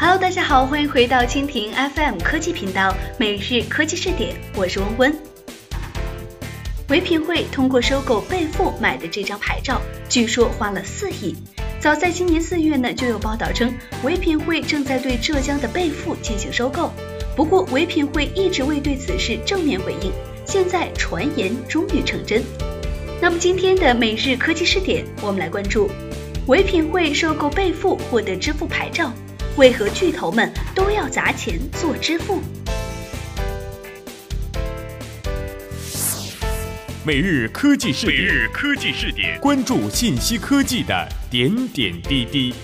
Hello，大家好，欢迎回到蜻蜓 FM 科技频道每日科技视点，我是温温。唯品会通过收购贝富买的这张牌照，据说花了四亿。早在今年四月呢，就有报道称唯品会正在对浙江的贝富进行收购。不过唯品会一直未对此事正面回应，现在传言终于成真。那么今天的每日科技视点，我们来关注唯品会收购贝富获得支付牌照，为何巨头们都要砸钱做支付？每日科技视点，每日科技视点，关注信息科技的点点滴滴。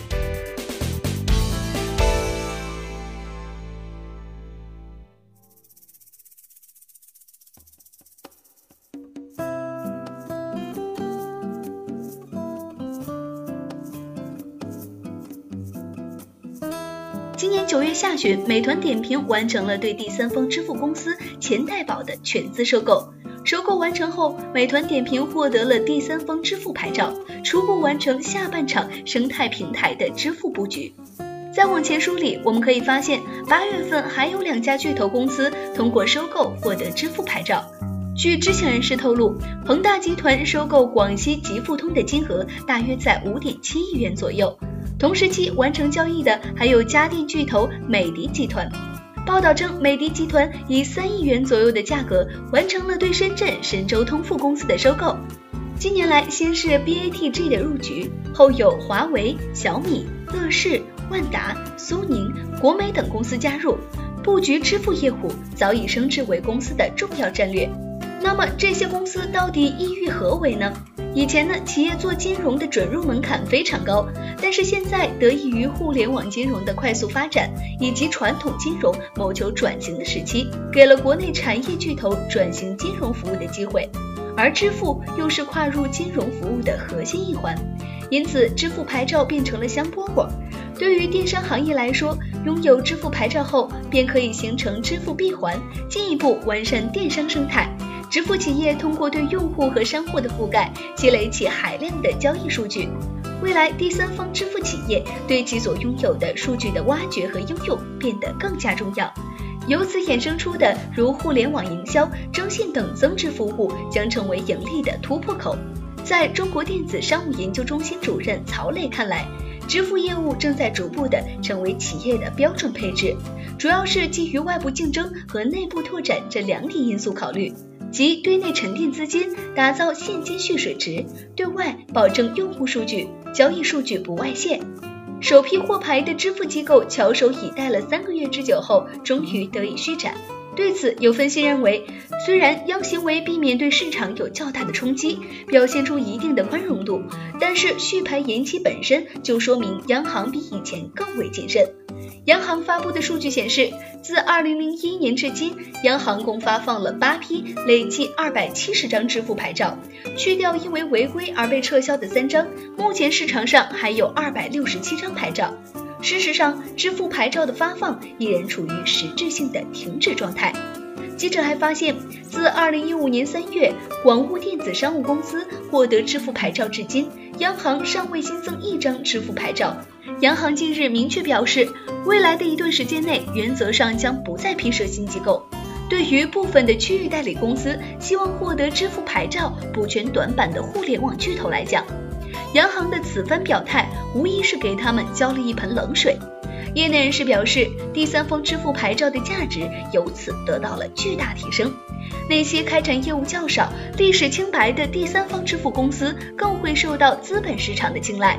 今年九月下旬，美团点评完成了对第三方支付公司钱袋宝的全资收购。收购完成后，美团点评获得了第三方支付牌照，初步完成下半场生态平台的支付布局。再往前梳理，我们可以发现，八月份还有两家巨头公司通过收购获得支付牌照。据知情人士透露，恒大集团收购广西吉富通的金额大约在五点七亿元左右。同时期完成交易的还有家电巨头美的集团。报道称，美的集团以三亿元左右的价格完成了对深圳神州通付公司的收购。近年来，先是 BATG 的入局，后有华为、小米、乐视、万达、苏宁、国美等公司加入，布局支付业务早已升至为公司的重要战略。那么这些公司到底意欲何为呢？以前呢，企业做金融的准入门槛非常高，但是现在得益于互联网金融的快速发展，以及传统金融谋求转型的时期，给了国内产业巨头转型金融服务的机会。而支付又是跨入金融服务的核心一环，因此支付牌照变成了香饽饽。对于电商行业来说，拥有支付牌照后，便可以形成支付闭环，进一步完善电商生态。支付企业通过对用户和商户的覆盖，积累起海量的交易数据。未来，第三方支付企业对其所拥有的数据的挖掘和应用变得更加重要。由此衍生出的如互联网营销、征信等增值服务，将成为盈利的突破口。在中国电子商务研究中心主任曹磊看来，支付业务正在逐步的成为企业的标准配置，主要是基于外部竞争和内部拓展这两点因素考虑。即对内沉淀资金，打造现金蓄水池；对外保证用户数据、交易数据不外泄。首批获牌的支付机构翘首以待了三个月之久后，终于得以施展。对此，有分析认为，虽然央行为避免对市场有较大的冲击，表现出一定的宽容度，但是续牌延期本身就说明央行比以前更为谨慎。央行发布的数据显示，自2001年至今，央行共发放了八批，累计270张支付牌照，去掉因为违规而被撤销的三张，目前市场上还有267张牌照。事实上，支付牌照的发放依然处于实质性的停止状态。记者还发现，自2015年3月广物电子商务公司获得支付牌照至今，央行尚未新增一张支付牌照。央行近日明确表示，未来的一段时间内，原则上将不再批设新机构。对于部分的区域代理公司希望获得支付牌照补全短板的互联网巨头来讲，央行的此番表态无疑是给他们浇了一盆冷水。业内人士表示，第三方支付牌照的价值由此得到了巨大提升。那些开展业务较少、历史清白的第三方支付公司更会受到资本市场的青睐。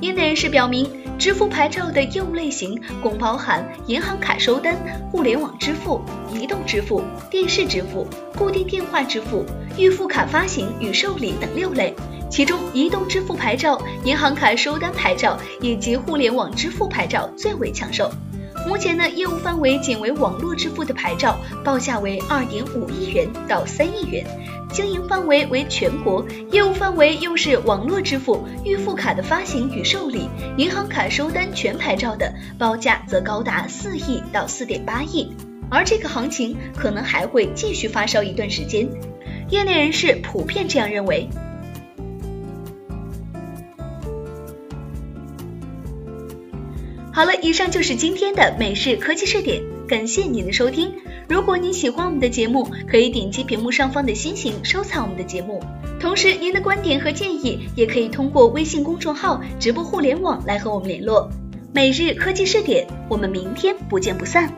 业内人士表明，支付牌照的业务类型共包含银行卡收单、互联网支付、移动支付、电视支付、固定电话支付、预付卡发行与受理等六类。其中，移动支付牌照、银行卡收单牌照以及互联网支付牌照最为抢手。目前呢，业务范围仅为网络支付的牌照，报价为二点五亿元到三亿元；经营范围为全国，业务范围又是网络支付、预付卡的发行与受理、银行卡收单全牌照的，报价则高达四亿到四点八亿。而这个行情可能还会继续发烧一段时间，业内人士普遍这样认为。好了，以上就是今天的每日科技视点，感谢您的收听。如果您喜欢我们的节目，可以点击屏幕上方的星形收藏我们的节目。同时，您的观点和建议也可以通过微信公众号“直播互联网”来和我们联络。每日科技视点，我们明天不见不散。